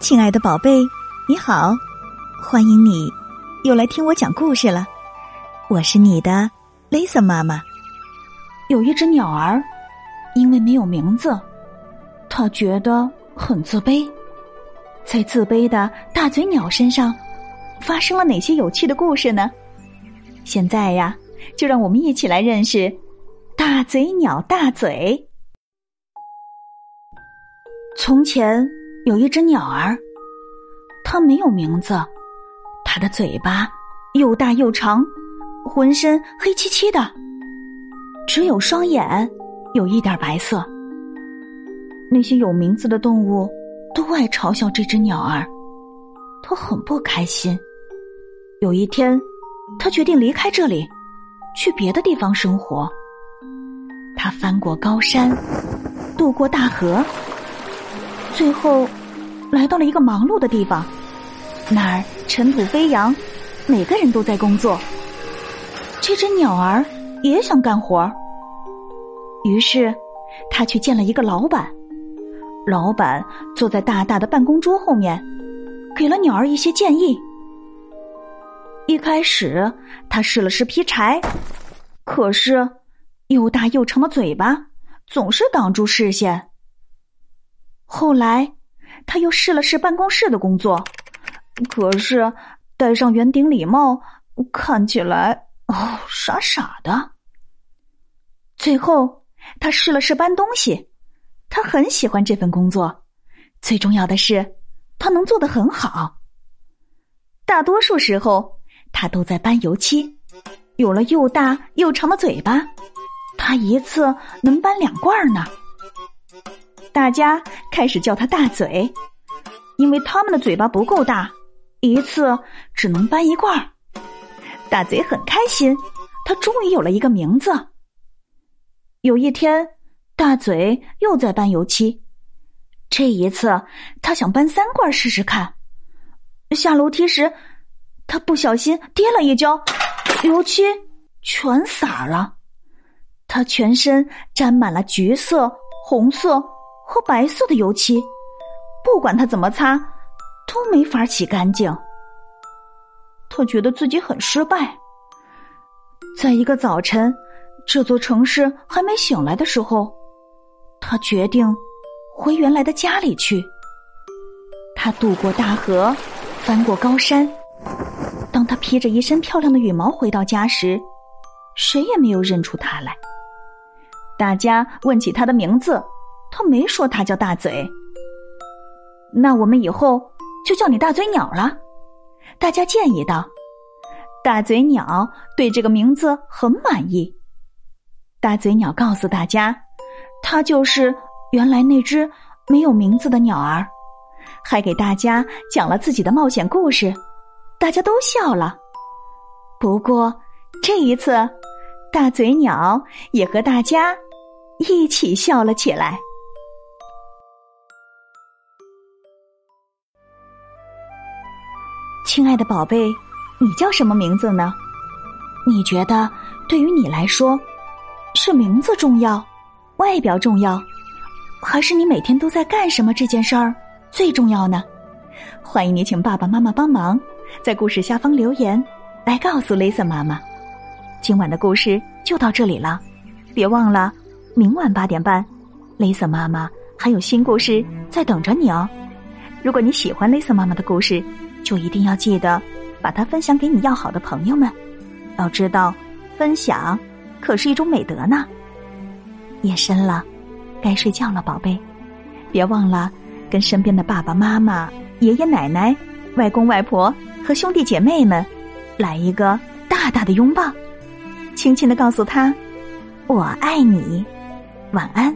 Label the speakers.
Speaker 1: 亲爱的宝贝，你好，欢迎你又来听我讲故事了。我是你的 Lisa 妈妈。
Speaker 2: 有一只鸟儿，因为没有名字，它觉得很自卑。在自卑的大嘴鸟身上，发生了哪些有趣的故事呢？现在呀，就让我们一起来认识大嘴鸟大嘴。从前。有一只鸟儿，它没有名字，它的嘴巴又大又长，浑身黑漆漆的，只有双眼有一点白色。那些有名字的动物都爱嘲笑这只鸟儿，它很不开心。有一天，它决定离开这里，去别的地方生活。它翻过高山，渡过大河。最后，来到了一个忙碌的地方，那儿尘土飞扬，每个人都在工作。这只鸟儿也想干活，于是他去见了一个老板。老板坐在大大的办公桌后面，给了鸟儿一些建议。一开始，他试了试劈柴，可是又大又长的嘴巴总是挡住视线。后来，他又试了试办公室的工作，可是戴上圆顶礼帽，看起来哦傻傻的。最后，他试了试搬东西，他很喜欢这份工作，最重要的是，他能做得很好。大多数时候，他都在搬油漆，有了又大又长的嘴巴，他一次能搬两罐呢。大家开始叫他大嘴，因为他们的嘴巴不够大，一次只能搬一罐。大嘴很开心，他终于有了一个名字。有一天，大嘴又在搬油漆，这一次他想搬三罐试试看。下楼梯时，他不小心跌了一跤，油漆全洒了，他全身沾满了橘色、红色。和白色的油漆，不管他怎么擦，都没法洗干净。他觉得自己很失败。在一个早晨，这座城市还没醒来的时候，他决定回原来的家里去。他渡过大河，翻过高山。当他披着一身漂亮的羽毛回到家时，谁也没有认出他来。大家问起他的名字。他没说他叫大嘴，那我们以后就叫你大嘴鸟了。大家建议道：“大嘴鸟对这个名字很满意。”大嘴鸟告诉大家，他就是原来那只没有名字的鸟儿，还给大家讲了自己的冒险故事，大家都笑了。不过这一次，大嘴鸟也和大家一起笑了起来。亲爱的宝贝，你叫什么名字呢？你觉得对于你来说，是名字重要，外表重要，还是你每天都在干什么这件事儿最重要呢？欢迎你请爸爸妈妈帮忙，在故事下方留言，来告诉 Lisa 妈妈。今晚的故事就到这里了，别忘了明晚八点半，Lisa 妈妈还有新故事在等着你哦。如果你喜欢 Lisa 妈妈的故事。就一定要记得把它分享给你要好的朋友们。要知道，分享可是一种美德呢。夜深了，该睡觉了，宝贝，别忘了跟身边的爸爸妈妈、爷爷奶奶、外公外婆和兄弟姐妹们来一个大大的拥抱，轻轻的告诉他：“我爱你。”晚安。